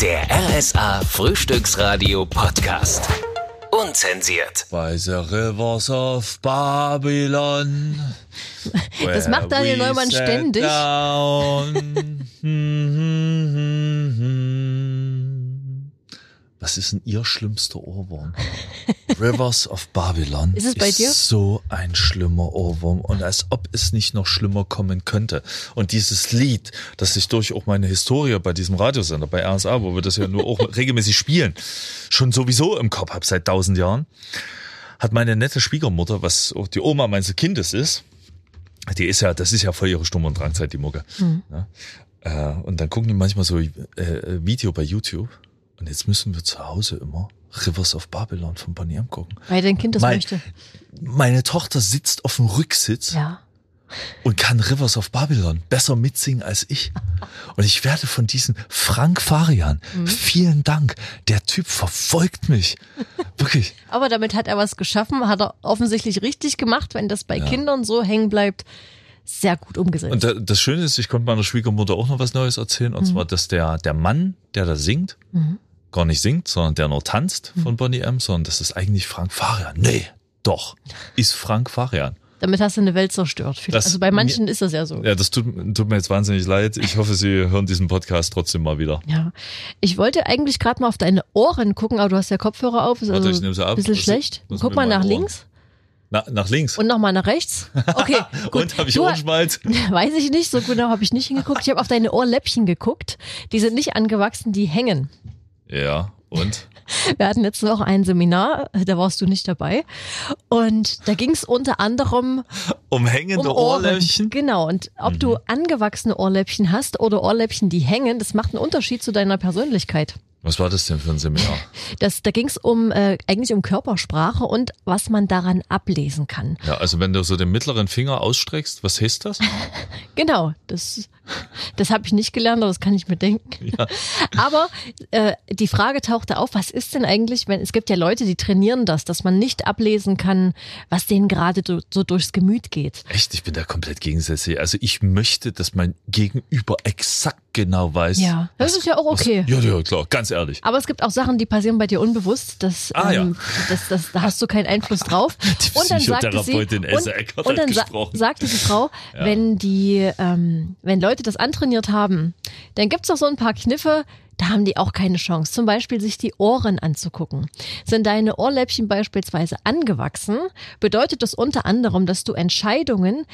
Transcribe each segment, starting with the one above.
Der RSA Frühstücksradio Podcast. Unzensiert. By the rivers of Babylon. Das macht Daniel Neumann ständig. down. Was ist denn Ihr schlimmster Ohrwurm? Rivers of Babylon Ist es bei dir? so ein schlimmer Ohrwurm und als ob es nicht noch schlimmer kommen könnte. Und dieses Lied, das ich durch auch meine Historie bei diesem Radiosender, bei RSA, wo wir das ja nur auch regelmäßig spielen, schon sowieso im Kopf habe seit tausend Jahren, hat meine nette Schwiegermutter, was auch die Oma meines Kindes ist, die ist ja, das ist ja voll ihre Sturm- und Drangzeit, die Mucke. Ja. Äh, und dann gucken die manchmal so äh, Video bei YouTube. Und jetzt müssen wir zu Hause immer Rivers of Babylon von Bonnie M gucken. Weil dein Kind das Mein- möchte. Meine Tochter sitzt auf dem Rücksitz Ja. und kann Rivers of Babylon besser mitsingen als ich. Und ich werde von diesem Frank Farian, vielen Dank, der Typ verfolgt mich. Wirklich. Aber damit hat er was geschaffen, hat er offensichtlich richtig gemacht, wenn das bei Kindern so hängen bleibt. Sehr gut umgesetzt. Und da- das Schöne ist, ich konnte meiner Schwiegermutter auch noch was Neues erzählen. Und zwar, dass der, der Mann, der da singt, gar nicht singt, sondern der nur tanzt von Bonnie M, sondern das ist eigentlich Frank Farian. Nee, doch, ist Frank Farian. damit hast du eine Welt zerstört. Vielleicht. Das- also bei manchen ist das ja so. Ja, das tut, tut mir jetzt wahnsinnig leid. Ich hoffe, Sie hören diesen Podcast trotzdem mal wieder. Ja. Ich wollte eigentlich gerade mal auf deine Ohren gucken, aber du hast ja Kopfhörer auf. Ist Warte, also ich nehme sie ab. ein bisschen schlecht. Guck mal nach Ohren? links Na, nach links. und nochmal nach rechts. Okay, gut. Und habe ich Du- Ohrenschmalz? Weiß ich nicht, so genau habe ich nicht hingeguckt. Ich habe auf deine Ohrläppchen geguckt. Die sind nicht angewachsen, die hängen. Ja, und? Wir hatten letzte Woche ein Seminar, da warst du nicht dabei. Und da ging es unter anderem Um hängende um. Ohrläppchen? Genau. Und ob du angewachsene Ohrläppchen hast oder Ohrläppchen, die hängen, das macht einen Unterschied zu deiner Persönlichkeit. Was war das denn für ein Seminar? Das, da ging es um äh, eigentlich um Körpersprache und was man daran ablesen kann. Ja, also wenn du so den mittleren Finger ausstreckst, was heißt das? Genau, das, das habe ich nicht gelernt, aber das kann ich mir denken. Ja. Aber äh, die Frage tauchte auf, was ist denn eigentlich, wenn es gibt ja Leute, die trainieren das, dass man nicht ablesen kann, was denen gerade so, so durchs Gemüt geht. Echt, ich bin da komplett gegensätzlich. Also ich möchte, dass mein Gegenüber exakt genau weiß. Ja, das ist ja auch okay. Was, ja, ja, klar, ganz ehrlich. Aber es gibt auch Sachen, die passieren bei dir unbewusst. Das, Ah, ja. ähm, das, das, da hast du keinen Einfluss drauf. Die und dann sagte sie, und, und dann sa sagte die Frau, wenn die, ähm, wenn Leute das antrainiert haben, dann gibt's doch so ein paar Kniffe, da haben die auch keine Chance. Zum Beispiel sich die Ohren anzugucken. Sind deine Ohrläppchen beispielsweise angewachsen, bedeutet das unter anderem, dass du Entscheidungen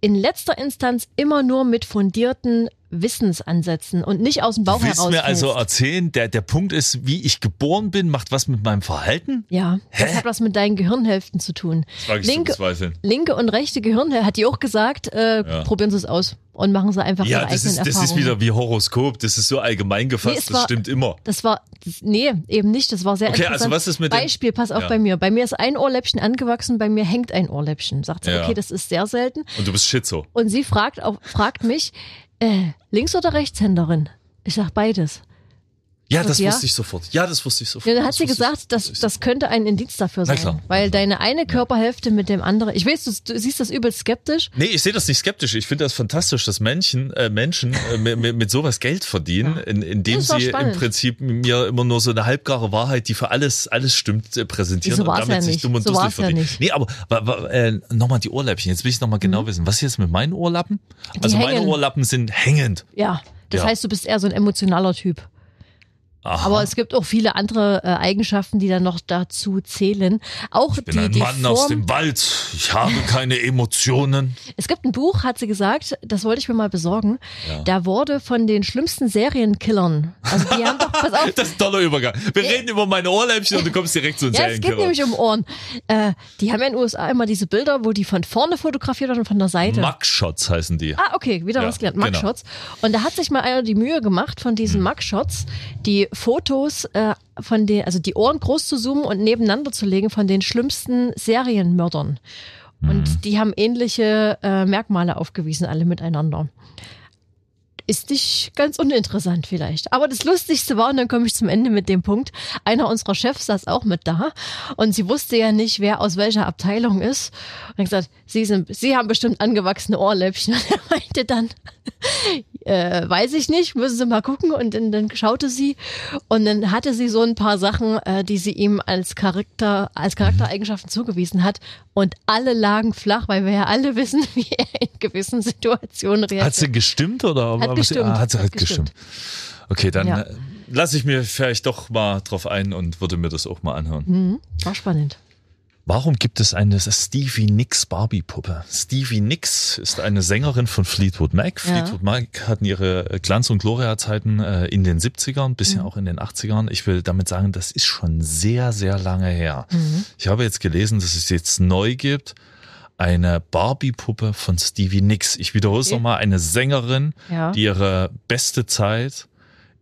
in letzter Instanz immer nur mit fundierten Wissensansätzen und nicht aus dem Bauch Du willst heraus mir also erzählen, der, der Punkt ist, wie ich geboren bin, macht was mit meinem Verhalten? Ja, das hat was mit deinen Gehirnhälften zu tun. Das Linke, linke und rechte Gehirnhälfte, hat die auch gesagt, äh, Ja. probieren Sie es aus und machen Sie einfach Ja, Ihre das eigenen ist, das Erfahrungen. ist wieder wie Horoskop. Das ist so allgemein gefasst, Nee, es das war- stimmt immer. Das war, das, nee, eben nicht, das war sehr Okay, interessant. also was ist mit dem- Beispiel, pass auf Ja. bei mir. Bei mir ist ein Ohrläppchen angewachsen, bei mir hängt ein Ohrläppchen. Sagt sie, Ja. okay, das ist sehr selten. Und du bist Schizo. Und sie fragt, auch, fragt mich, äh, Links- oder Rechtshänderin? Ich sag beides. Ja, das ja? wusste ich sofort. Ja, das wusste ich sofort. Ja, dann hat sie gesagt, ich, das, das könnte ein Indiz dafür Na sein. klar. Weil deine eine Körperhälfte mit dem anderen, ich weiß, du, du siehst das übel skeptisch. Nee, ich sehe das nicht skeptisch. Ich finde das fantastisch, dass Menschen, äh, Menschen äh, mit, mit, sowas Geld verdienen, Ja. in, indem sie im spannend. Prinzip mir immer nur so eine halbgare Wahrheit, die für alles alles stimmt, äh, präsentieren So und damit ja sich nicht. dumm und So dusselig war's ja verdienen. nicht. Nee, aber äh, nochmal die Ohrläppchen. Jetzt will ich nochmal genau wissen, was ist jetzt mit meinen Ohrlappen? Also meine hängen. Ohrlappen sind hängend. Ja, das heißt, du bist eher so ein emotionaler Typ. Aha. Aber es gibt auch viele andere äh, Eigenschaften, die dann noch dazu zählen. Auch ich bin die, ein die Mann Form. aus dem Wald. Ich habe keine Emotionen. Es gibt ein Buch, hat sie gesagt, das wollte ich mir mal besorgen. Ja. Da wurde von den schlimmsten Serienkillern. Also die haben doch, pass auf, Das ist ein toller Übergang. Wir reden über meine Ohrläppchen und du kommst direkt zu den Ja, es geht nämlich um Ohren. Äh, die haben ja in den USA immer diese Bilder, wo die von vorne fotografiert werden und von der Seite. Mugshots heißen die. Ah, okay, wieder Ja, was gelernt. genau. Mugshots. Und da hat sich mal einer die Mühe gemacht, von Hm. diesen Mugshots die Fotos äh, von den, also die Ohren groß zu zoomen und nebeneinander zu legen von den schlimmsten Serienmördern. Und die haben ähnliche äh, Merkmale aufgewiesen, alle miteinander. Ist nicht ganz uninteressant vielleicht. Aber das Lustigste war, und dann komme ich zum Ende mit dem Punkt, einer unserer Chefs saß auch mit da und sie wusste ja nicht, wer aus welcher Abteilung ist. Und hat gesagt, sie, sind, sie haben bestimmt angewachsene Ohrläppchen. Und er meinte dann, äh, weiß ich nicht, müssen Sie mal gucken. Und dann, dann schaute sie und dann hatte sie so ein paar Sachen, äh, die sie ihm als Charakter, als Charaktereigenschaften zugewiesen hat. Und alle lagen flach, weil wir ja alle wissen, wie er in gewissen Situationen reagiert. Hat sie gestimmt oder? Hat gestimmt, Ah, hat sie hat halt gestimmt. Okay, dann Ja. äh, lasse ich mir vielleicht doch mal drauf ein und würde mir das auch mal anhören. Mhm, war spannend. Warum gibt es eine Stevie Nicks Barbie-Puppe? Stevie Nicks ist eine Sängerin von Fleetwood Mac. Ja. Fleetwood Mac hatten ihre Glanz- und Gloria-Zeiten äh, in den 70ern, bisschen Mhm. auch in den 80ern. Ich will damit sagen, das ist schon sehr, sehr lange her. Mhm. Ich habe jetzt gelesen, dass es jetzt neu gibt. Eine Barbie-Puppe von Stevie Nicks. Ich wiederhole es Okay. nochmal. Eine Sängerin, Ja. die ihre beste Zeit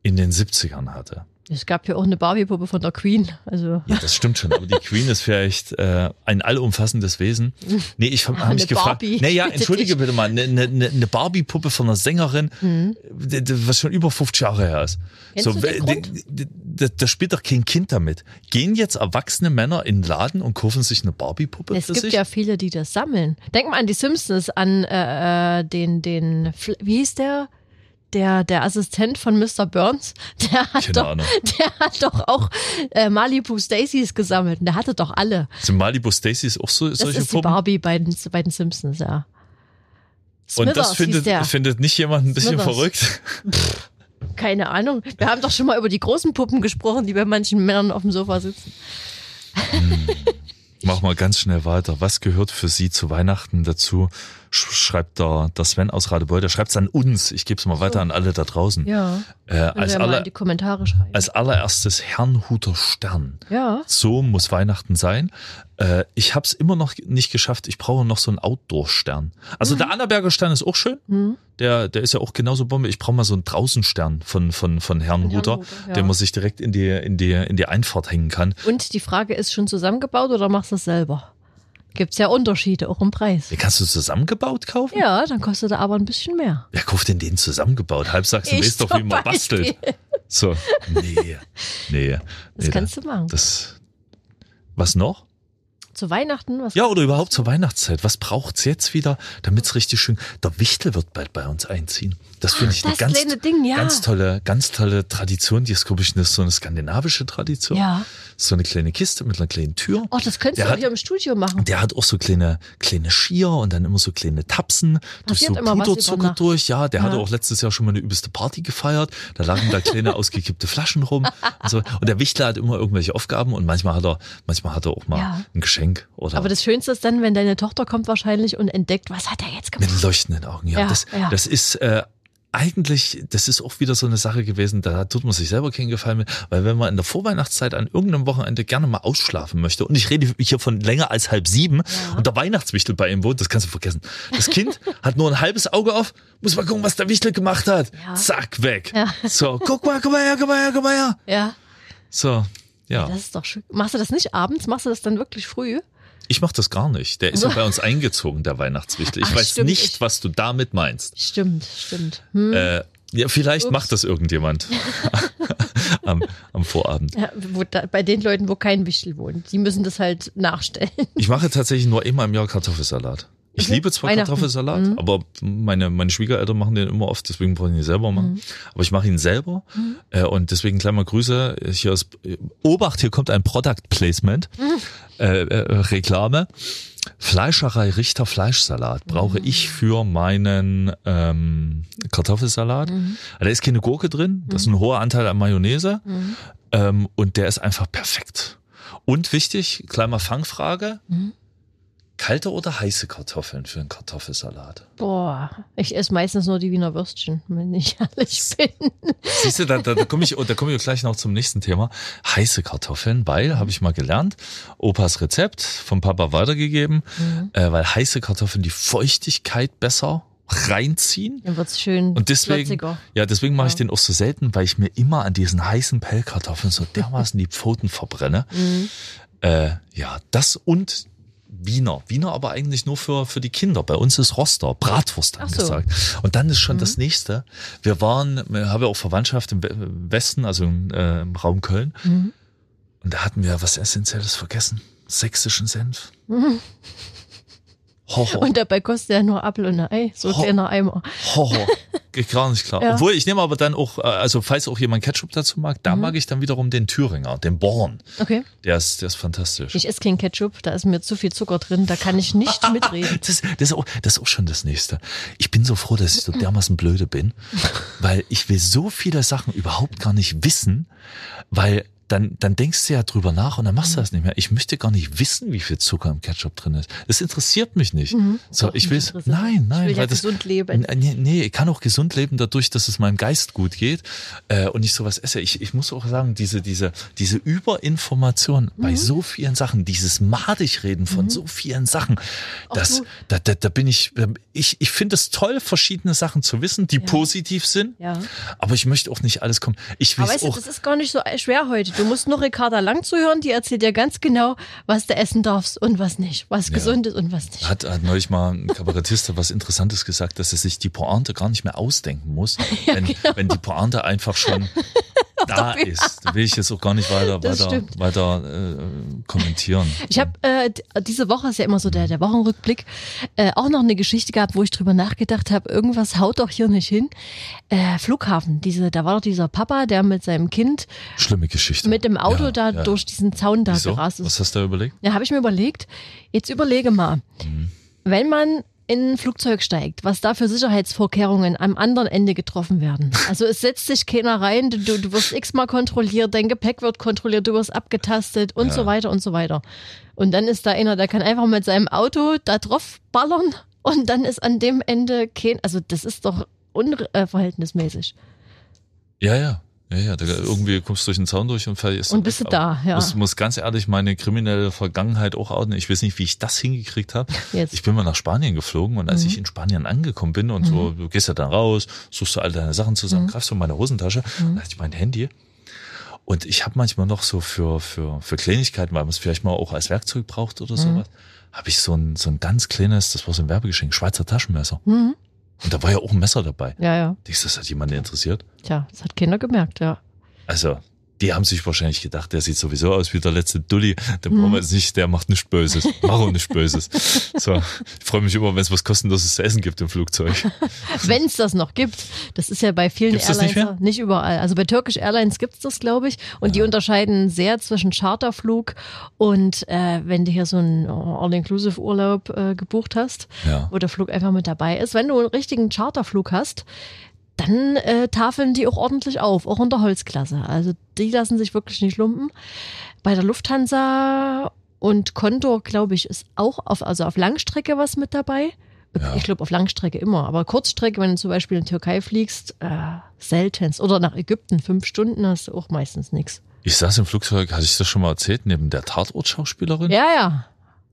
in den 70ern hatte. Es gab ja auch eine Barbie-Puppe von der Queen. Also Ja, das stimmt schon. Aber die Queen ist vielleicht äh, ein allumfassendes Wesen. Nee, ich habe Ah, mich gefragt. Barbie. Nee, ja, Bitte entschuldige bitte mal. Eine, eine, eine Barbie-Puppe von einer Sängerin, d- was schon über 50 Jahre her ist. Mhm. Kennst d- da spielt doch kein Kind damit. Gehen jetzt erwachsene Männer in den Laden und kaufen sich eine Barbie-Puppe es gibt sich? ja viele, die das sammeln. Denk mal an die Simpsons, an äh, äh, den, den, wie hieß der? Der, der Assistent von Mr. Burns, der hat, Keine doch, Ahnung. der hat doch auch äh, Malibu Stacys gesammelt. Und der hatte doch alle. Sind Malibu Stacys auch so, Das solche ist die Puppen? Barbie bei den, bei den Simpsons, ja. Und das Smithers findet, findet nicht jemand ein bisschen Smithers. verrückt? Keine Ahnung. Wir haben doch schon mal über die großen Puppen gesprochen, die bei manchen Männern auf dem Sofa sitzen. Mach mal ganz schnell weiter. Was gehört für Sie zu Weihnachten dazu? Sch- Schreibt der, der Sven aus Radebeul, der schreibt es an uns. Ich gebe es mal weiter an alle da draußen. Ja. Äh, als, aller, die Kommentare schreiben. als allererstes Herrnhuter Stern. ja. So muss Weihnachten sein. Äh, ich habe es immer noch nicht geschafft. Ich brauche noch so einen Outdoor-Stern. Also Mhm. der Annaberger Stern ist auch schön. Der, der ist ja auch genauso Bombe. Ich brauche mal so einen Draußenstern von, von, von Herrnhuter, Herrnhuter, ja. den man sich direkt in die, in, die, in die Einfahrt hängen kann. Und die Frage ist schon zusammengebaut oder machst du es selber? Gibt's ja Unterschiede, auch im Preis. Den kannst du zusammengebaut kaufen? Ja, dann kostet er aber ein bisschen mehr. Wer kauft denn den zusammengebaut? Halbsachsen Ich weiß doch, zum wie man Beispiel. bastelt. So, nee, nee. Das nee, kannst du machen. Das, was noch? Zu Weihnachten? Was Ja, oder überhaupt zur Weihnachtszeit. Was braucht's jetzt wieder, damit's richtig schön. Der Wichtel wird bald bei uns einziehen. Das finde ich eine das ganz, Ding, ja. ganz tolle, ganz tolle Tradition. Die ist, glaube ich, eine, so eine skandinavische Tradition. Ja. So eine kleine Kiste mit einer kleinen Tür. Oh, das könntest Der du hat- hier im Studio machen. Der hat auch so kleine, kleine Skier und dann immer so kleine Tapsen durch Passiert so immer was über Puderzucker durch. Ja, der Ja. hatte auch letztes Jahr schon mal eine übelste Party gefeiert. Da lagen da kleine ausgekippte Flaschen rum. Und, so. und der Wichtler hat immer irgendwelche Aufgaben und manchmal hat er, manchmal hat er auch mal Ja. ein Geschenk oder Aber das Schönste ist dann, wenn deine Tochter kommt wahrscheinlich und entdeckt, was hat er jetzt gemacht? mit leuchtenden Augen. Ja, Ja, das, ja. das ist äh, eigentlich, das ist auch wieder so eine Sache gewesen, da tut man sich selber keinen Gefallen mit, weil wenn man in der Vorweihnachtszeit an irgendeinem Wochenende gerne mal ausschlafen möchte, und ich rede hier von länger als halb sieben, und der Weihnachtswichtel bei ihm wohnt, das kannst du vergessen. Das Kind hat nur ein halbes Auge auf, muss mal gucken, was der Wichtel gemacht hat. Ja. Zack, weg. Ja. So, guck mal, guck mal her, guck mal her, guck mal her. Ja, So, ja. das ist doch schön. Machst du das nicht abends? Machst du das dann wirklich früh? Ich mach das gar nicht. Der ist ja bei uns eingezogen, der Weihnachtswichtel. Ich Ach, weiß stimmt, nicht, ich- was du damit meinst. Stimmt, stimmt. Hm. Äh, ja, vielleicht Ups. macht das irgendjemand am, am Vorabend. Ja, wo da, bei den Leuten, wo kein Wichtel wohnt. Die müssen das halt nachstellen. Ich mache tatsächlich nur einmal im Jahr Kartoffelsalat. Ich Mhm. liebe zwar. Kartoffelsalat, Mhm. aber meine, meine Schwiegereltern machen den immer oft, deswegen brauche ich ihn selber machen. Mhm. Aber ich mache ihn selber äh, und deswegen mal Grüße. Hier ist, Obacht, hier kommt ein Product Placement, Mhm. äh, äh, Reklame. Fleischerei Richter Fleischsalat brauche ich für meinen ähm, Kartoffelsalat. Da ist keine Gurke drin, das ist ein hoher Anteil an Mayonnaise ähm, und der ist einfach perfekt. Und wichtig, kleiner Fangfrage, kalte oder heiße Kartoffeln für einen Kartoffelsalat? Boah, ich esse meistens nur die Wiener Würstchen, wenn ich ehrlich bin. Siehst du, da, da, da komme ich, da komme ich gleich noch zum nächsten Thema. Heiße Kartoffeln, weil, habe ich mal gelernt, Opas Rezept vom Papa weitergegeben, äh, weil heiße Kartoffeln die Feuchtigkeit besser reinziehen. Dann wird's schön Und deswegen, flotziger. ja, deswegen mache ich den auch so selten, weil ich mir immer an diesen heißen Pellkartoffeln so dermaßen die Pfoten verbrenne. Mhm. Äh, ja, das und Wiener. Wiener aber eigentlich nur für, für die Kinder. Bei uns ist Roster, Bratwurst Ach so. Mhm. angesagt. Und dann ist schon das nächste. Wir waren, wir haben ja auch Verwandtschaft im We- Westen, also im, äh, im Raum Köln. Mhm. Und da hatten wir was Essentielles vergessen. Sächsischen Senf. Horror. Und dabei kostet ja nur Apfel und ein Ei, so ein Ho- kleiner Eimer. Horror. Geht gar nicht klar. Ja. Obwohl, ich nehme aber dann auch, äh, also falls auch jemand Ketchup dazu mag, Mhm. da mag ich dann wiederum den Thüringer, den Born. Okay. Der ist, der ist fantastisch. Ich esse kein Ketchup, da ist mir zu viel Zucker drin, da kann ich nicht mitreden. Das, das, ist auch, das ist auch schon das Nächste. Ich bin so froh, dass ich so dermaßen blöde bin, weil ich will so viele Sachen überhaupt gar nicht wissen, weil dann, dann denkst du ja drüber nach und dann machst du das nicht mehr. Ich möchte gar nicht wissen, wie viel Zucker im Ketchup drin ist. Das interessiert mich nicht. So, Doch, ich will nein, nein, Ich will ja weil das, gesund leben. Nee, nee, ich kann auch gesund leben dadurch, dass es meinem Geist gut geht äh, und ich sowas esse. Ich, ich muss auch sagen, diese, diese, diese Überinformation bei Mhm. so vielen Sachen, dieses Madigreden von so vielen Sachen, das, da, da, da bin ich, ich, ich finde es toll, verschiedene Sachen zu wissen, die positiv sind, Ja. aber ich möchte auch nicht alles kommen. Ich Aber weiß weißt du, auch, das ist gar nicht so schwer heute. Du musst nur Ricarda Lang zuhören, die erzählt dir ganz genau, was du essen darfst und was nicht, was gesund ist und was nicht. Hat, hat neulich mal ein Kabarettist was Interessantes gesagt, dass er sich die Pointe gar nicht mehr ausdenken muss, wenn, genau. wenn die Pointe einfach schon da ist. Da will ich jetzt auch gar nicht weiter, Das weiter, stimmt. weiter äh, kommentieren. Ich habe äh, diese Woche ist ja immer so der, der Wochenrückblick, äh, auch noch eine Geschichte gehabt, wo ich drüber nachgedacht habe, irgendwas haut doch hier nicht hin. Äh, Flughafen, diese, da war doch dieser Papa, der mit seinem Kind Schlimme Geschichte. mit dem Auto Ja, da ja. durch diesen Zaun da Wieso? gerast ist. Was hast du da überlegt? Ja, habe ich mir überlegt, jetzt überlege mal, Mhm. wenn man in ein Flugzeug steigt, was da für Sicherheitsvorkehrungen am anderen Ende getroffen werden. Also es setzt sich keiner rein, du, du wirst x-mal kontrolliert, dein Gepäck wird kontrolliert, du wirst abgetastet und Ja. so weiter und so weiter. Und dann ist da einer, der kann einfach mit seinem Auto da drauf ballern und dann ist an dem Ende kein, also das ist doch unverhältnismäßig. Ja, ja. Ja, ja, da, irgendwie kommst du durch den Zaun durch und verlierst Und bist du da, ja. Muss, muss ganz ehrlich meine kriminelle Vergangenheit auch outen. Ich weiß nicht, wie ich das hingekriegt habe. Jetzt. Ich bin mal nach Spanien geflogen und als Mhm. ich in Spanien angekommen bin und so, du gehst ja dann raus, suchst du all deine Sachen Mhm. zusammen, greifst du in meine Hosentasche, dann hatte ich mein Handy. Und ich habe manchmal noch so für, für, für Kleinigkeiten, weil man es vielleicht mal auch als Werkzeug braucht oder Mhm. sowas, habe ich so ein, so ein ganz kleines, das war so ein Werbegeschenk, Schweizer Taschenmesser. Mhm. Und da war ja auch ein Messer dabei. Ja, ja. Denkst du, das hat jemanden interessiert? Tja, das hat keiner gemerkt, ja. Also, die haben sich wahrscheinlich gedacht, der sieht sowieso aus wie der letzte Dulli. Den Mhm. brauchen wir jetzt nicht, der macht nichts Böses. Mach auch nichts Böses. So, ich freue mich immer, wenn es was kostenloses zu essen gibt im Flugzeug. Wenn es das noch gibt. Das ist ja bei vielen Gibt's das Airlines nicht nicht, nicht überall. Also bei Turkish Airlines gibt's das, glaube ich. Und die unterscheiden sehr zwischen Charterflug und äh, wenn du hier so einen All-Inclusive-Urlaub äh, gebucht hast, Ja. wo der Flug einfach mit dabei ist. Wenn du einen richtigen Charterflug hast, dann äh, tafeln die auch ordentlich auf, auch in der Holzklasse. Also die lassen sich wirklich nicht lumpen. Bei der Lufthansa und Condor, glaube ich, ist auch auf, also auf Langstrecke was mit dabei. Ja. Ich glaube auf Langstrecke immer, aber Kurzstrecke, wenn du zum Beispiel in die Türkei fliegst, äh, seltenst. Oder nach Ägypten, fünf Stunden hast du auch meistens nichts. Ich saß im Flugzeug, hatte ich das schon mal erzählt, neben der Tatortschauspielerin? Ja, ja.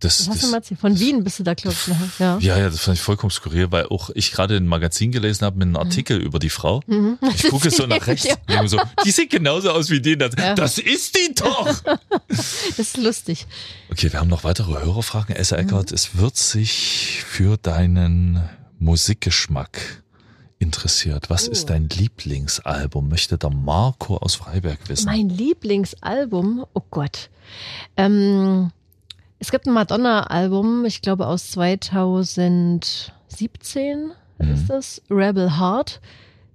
Das, Das das. Von Wien bist du da, glaube ich. Ja. ja, ja, das fand ich vollkommen skurril, weil auch ich gerade ein Magazin gelesen habe mit einem Artikel über die Frau. Mhm. Ich gucke so nach rechts. Ja. und so, die sieht genauso aus wie die. Das, Ja. das ist die doch! Das ist lustig. Okay, wir haben noch weitere Hörerfragen. Essa Mhm. Eckert, es wird sich für deinen Musikgeschmack interessiert. Was Oh. ist dein Lieblingsalbum? Möchte der Marco aus Freiberg wissen. Mein Lieblingsalbum, oh Gott. Ähm, es gibt ein Madonna-Album, ich glaube aus 2017 Mhm. ist das, Rebel Heart.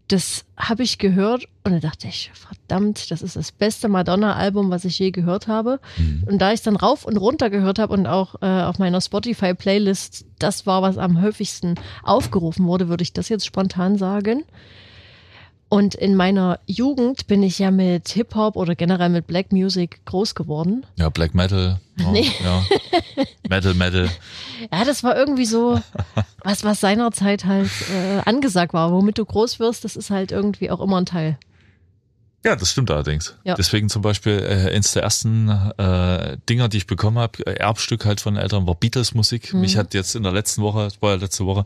Das habe ich gehört und da dachte ich, verdammt, das ist das beste Madonna-Album, was ich je gehört habe. Mhm. Und da ich dann rauf und runter gehört habe und auch äh, auf meiner Spotify-Playlist, das war, was am häufigsten aufgerufen wurde, würde ich das jetzt spontan sagen. Und in meiner Jugend bin ich ja mit Hip-Hop oder generell mit Black Music groß geworden. Ja, Black Metal. Ja, Nee. ja. Metal, Metal. Ja, das war irgendwie so, was, was seinerzeit halt äh, angesagt war. Womit du groß wirst, das ist halt irgendwie auch immer ein Teil. Ja, das stimmt allerdings. Ja. Deswegen zum Beispiel äh, eins der ersten äh, Dinger, die ich bekommen habe, äh, Erbstück halt von den Eltern, war Beatles-Musik. Mhm. Mich hat jetzt in der letzten Woche, das war ja letzte Woche,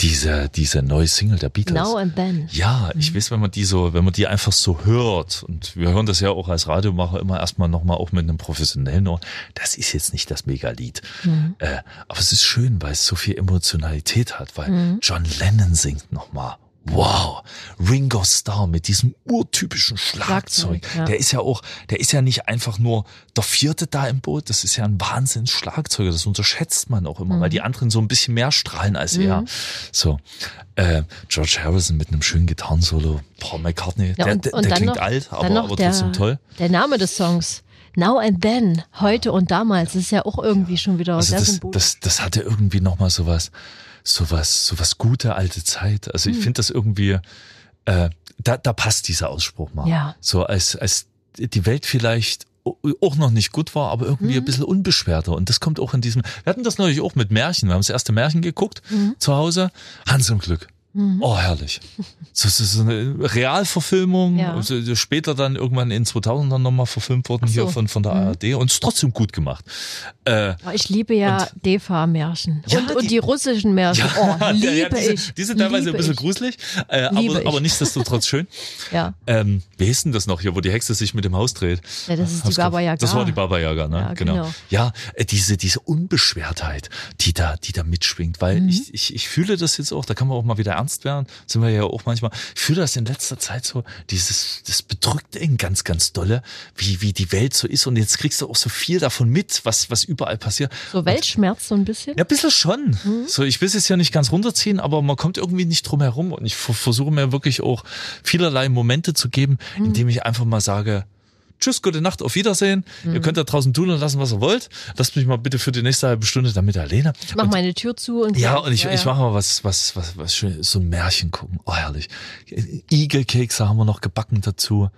diese, diese neue Single der Beatles. Now and then. Ja, ich Mhm. weiß, wenn man die so, wenn man die einfach so hört, und wir hören das ja auch als Radiomacher immer erstmal nochmal auch mit einem professionellen Ohr, das ist jetzt nicht das Megalied. Mhm. Äh, aber es ist schön, weil es so viel Emotionalität hat, weil Mhm. John Lennon singt nochmal. Wow, Ringo Starr mit diesem urtypischen Schlagzeug. Schlagzeug, ja. Der ist ja auch, der ist ja nicht einfach nur der Vierte da im Boot, das ist ja ein Wahnsinns Schlagzeuger, das unterschätzt man auch immer, weil die anderen so ein bisschen mehr strahlen als er. So, äh, George Harrison mit einem schönen Gitarrensolo, Paul McCartney, Ja, der, und- der, der klingt noch- alt, aber, aber der, trotzdem toll. Der Name des Songs. Now and Then, heute und damals, das ist ja auch irgendwie schon wieder Also sehr das, symbolisch. das, das hatte irgendwie nochmal sowas, sowas, sowas gute alte Zeit. Also Hm. ich finde das irgendwie, äh, da, da passt dieser Ausspruch mal. Ja. So als, als die Welt vielleicht auch noch nicht gut war, aber irgendwie Hm. ein bisschen unbeschwerter. Und das kommt auch in diesem, wir hatten das neulich auch mit Märchen. Wir haben das erste Märchen geguckt Hm. zu Hause. Hans im Glück. Oh, herrlich. So, so, so eine Realverfilmung, Ja. so, später dann irgendwann in 2000 dann nochmal verfilmt worden so. hier von, von der ARD und ist trotzdem gut gemacht. Äh, Oh, ich liebe ja DEFA-Märchen. Ja, und, die- und die russischen Märchen. oh, Ja, liebe ja, diese, ich. Die sind teilweise ein bisschen ich. gruselig, äh, aber, aber nichtsdestotrotz schön. Ja. Ähm, wie hieß denn das noch hier, wo die Hexe sich mit dem Haus dreht? ja, das ist die Hab's grad- Baba Yaga. Das war die Baba Yaga, ne? Ja, genau. genau. Ja, äh, diese, diese Unbeschwertheit, die da, die da mitschwingt, weil Mhm. ich, ich, ich fühle das jetzt auch, da kann man auch mal wieder ernst werden, sind wir ja auch manchmal, ich fühle das in letzter Zeit so, dieses, das bedrückt ihn ganz, ganz dolle, wie, wie die Welt so ist und jetzt kriegst du auch so viel davon mit, was, was überall passiert. So Weltschmerz so ein bisschen. Ja, ein bisschen schon. Mhm. So, ich will es jetzt ja nicht ganz runterziehen, aber man kommt irgendwie nicht drum herum. Und ich ver- versuche mir wirklich auch vielerlei Momente zu geben, Mhm. indem ich einfach mal sage, Tschüss, gute Nacht, auf Wiedersehen. Ihr könnt da draußen tun und lassen, was ihr wollt. Lasst mich mal bitte für die nächste halbe Stunde damit alleine. Ich mach meine Tür zu und Ja, und ich, ich mache mal was, was, was, was schön, so ein Märchen gucken. Oh, herrlich. Igelkekse haben wir noch gebacken dazu.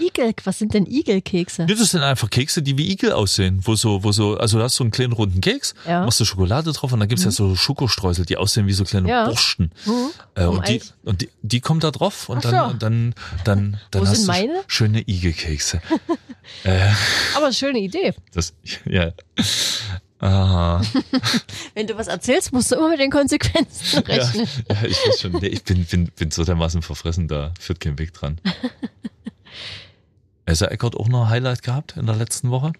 Igel, was sind denn Igelkekse? Ja, das sind einfach Kekse, die wie Igel aussehen, wo so, wo so, also du hast so einen kleinen runden Keks, Ja. Mhm. machst du Schokolade drauf und dann gibt's ja so Schokostreusel, die aussehen wie so kleine Ja. Borsten. Mhm. Äh, und die, und die, die kommen da drauf und Ach dann, so. und dann, dann, dann Wo hast du meine? schöne Igelkekse. äh, Aber schöne Idee. das, ja. Ah, Wenn du was erzählst, musst du immer mit den Konsequenzen ja, rechnen. ja, ich weiß schon. Nee, ich bin, bin, bin so dermaßen verfressen, da führt kein Weg dran. Elsa Eckert auch noch ein Highlight gehabt in der letzten Woche?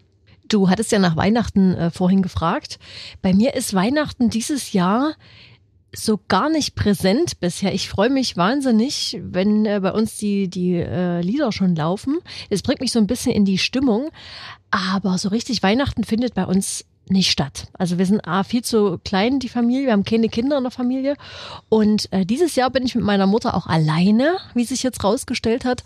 Du hattest ja nach Weihnachten äh, vorhin gefragt. Bei mir ist Weihnachten dieses Jahr so gar nicht präsent bisher. Ich freue mich wahnsinnig, wenn äh, bei uns die, die äh, Lieder schon laufen. Es bringt mich so ein bisschen in die Stimmung. Aber so richtig Weihnachten findet bei uns nicht statt. Also wir sind A, viel zu klein, die Familie. Wir haben keine Kinder in der Familie. Und äh, dieses Jahr bin ich mit meiner Mutter auch alleine, wie sich jetzt rausgestellt hat.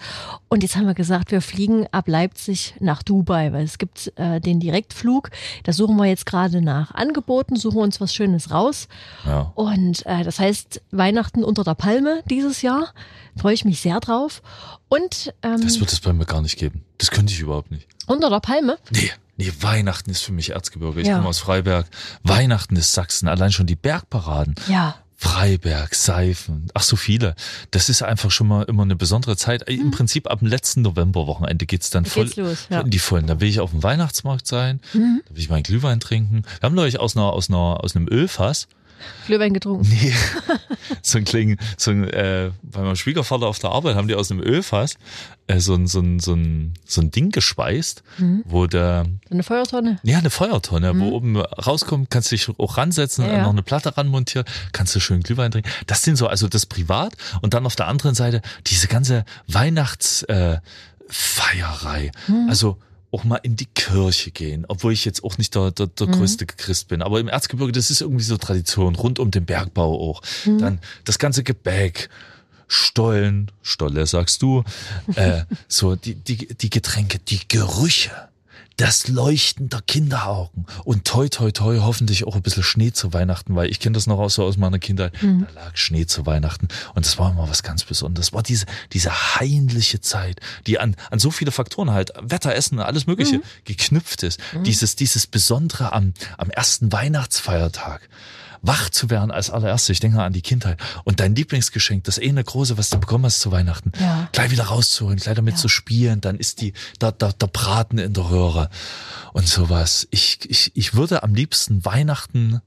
Und jetzt haben wir gesagt, wir fliegen ab Leipzig nach Dubai, weil es gibt äh, den Direktflug. Da suchen wir jetzt gerade nach Angeboten, suchen uns was Schönes raus. Ja. Und äh, das heißt Weihnachten unter der Palme dieses Jahr. Freue ich mich sehr drauf. Und ähm, Das wird es bei mir gar nicht geben. Das könnte ich überhaupt nicht. unter der Palme, Nee, nee, Weihnachten ist für mich Erzgebirge. Ich Ja. komme aus Freiberg. Weihnachten ist Sachsen. Allein schon die Bergparaden. ja, Freiberg, Seifen, ach so viele. Das ist einfach schon mal immer eine besondere Zeit. Im Prinzip ab dem letzten Novemberwochenende geht's dann voll Mhm. geht's los, ja. Mhm. in die Vollen. Da will ich auf dem Weihnachtsmarkt sein, da will ich meinen Glühwein trinken. Wir haben neulich aus einer, aus einer, aus einem Ölfass Glühwein getrunken. Nee, so ein Kling, so ein, äh, bei meinem Schwiegervater auf der Arbeit haben die aus einem Ölfass äh, so, ein, so, ein, so, ein, so ein Ding gespeist, Mhm. wo der, So eine Feuertonne. ja, eine Feuertonne, wo oben rauskommt, kannst dich auch ransetzen, Mhm. Ja, ja. noch eine Platte ranmontieren, kannst du schön Glühwein trinken. Das sind so, also das privat und dann auf der anderen Seite diese ganze Weihnachtsfeierei. Äh, Feierei. Mhm. Also auch mal in die Kirche gehen, obwohl ich jetzt auch nicht der, der, der Mhm. größte Christ bin. Aber im Erzgebirge, das ist irgendwie so Tradition, rund um den Bergbau auch. Mhm. Dann das ganze Gebäck, Stollen, Stolle sagst du, äh, so die, die, die Getränke, die Gerüche, das Leuchten der Kinderaugen. Und toi toi toi hoffentlich auch ein bisschen Schnee zu Weihnachten, weil ich kenne das noch aus, so aus meiner Kindheit, da lag Schnee zu Weihnachten. Und das war immer was ganz Besonderes. Das war diese, diese heimliche Zeit, die an, an so viele Faktoren halt, Wetter, Essen, alles mögliche geknüpft ist. Dieses, dieses Besondere am, am ersten Weihnachtsfeiertag wach zu werden als allererstes. Ich denke an die Kindheit. Und dein Lieblingsgeschenk, das eine große, was du bekommen hast zu Weihnachten, Ja. gleich wieder rauszuholen, gleich damit Ja. zu spielen, dann ist die, der, der, der Braten in der Röhre und sowas. Ich, ich, ich würde am liebsten Weihnachten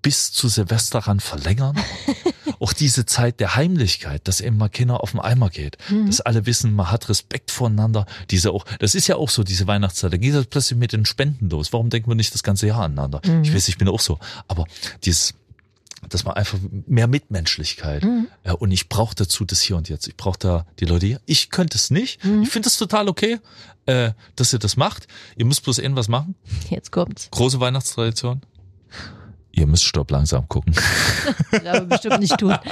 bis zu Silvester ran verlängern. auch diese Zeit der Heimlichkeit, dass eben mal Kinder auf den Eimer geht, dass alle wissen, man hat Respekt voneinander. Diese auch, das ist ja auch so diese Weihnachtszeit. Da geht das plötzlich mit den Spenden los. Warum denken wir nicht das ganze Jahr aneinander? Ich weiß, ich bin auch so. Aber dieses Das war einfach mehr Mitmenschlichkeit. Mhm. Ja, und ich brauche dazu das hier und jetzt. Ich brauche da die Leute hier. Ich könnte es nicht. Mhm. Ich finde es total okay, äh, dass ihr das macht. Ihr müsst bloß irgendwas machen. Jetzt kommt's. Große Weihnachtstradition. Ihr müsst Stopp langsam gucken. Das aber bestimmt nicht tun.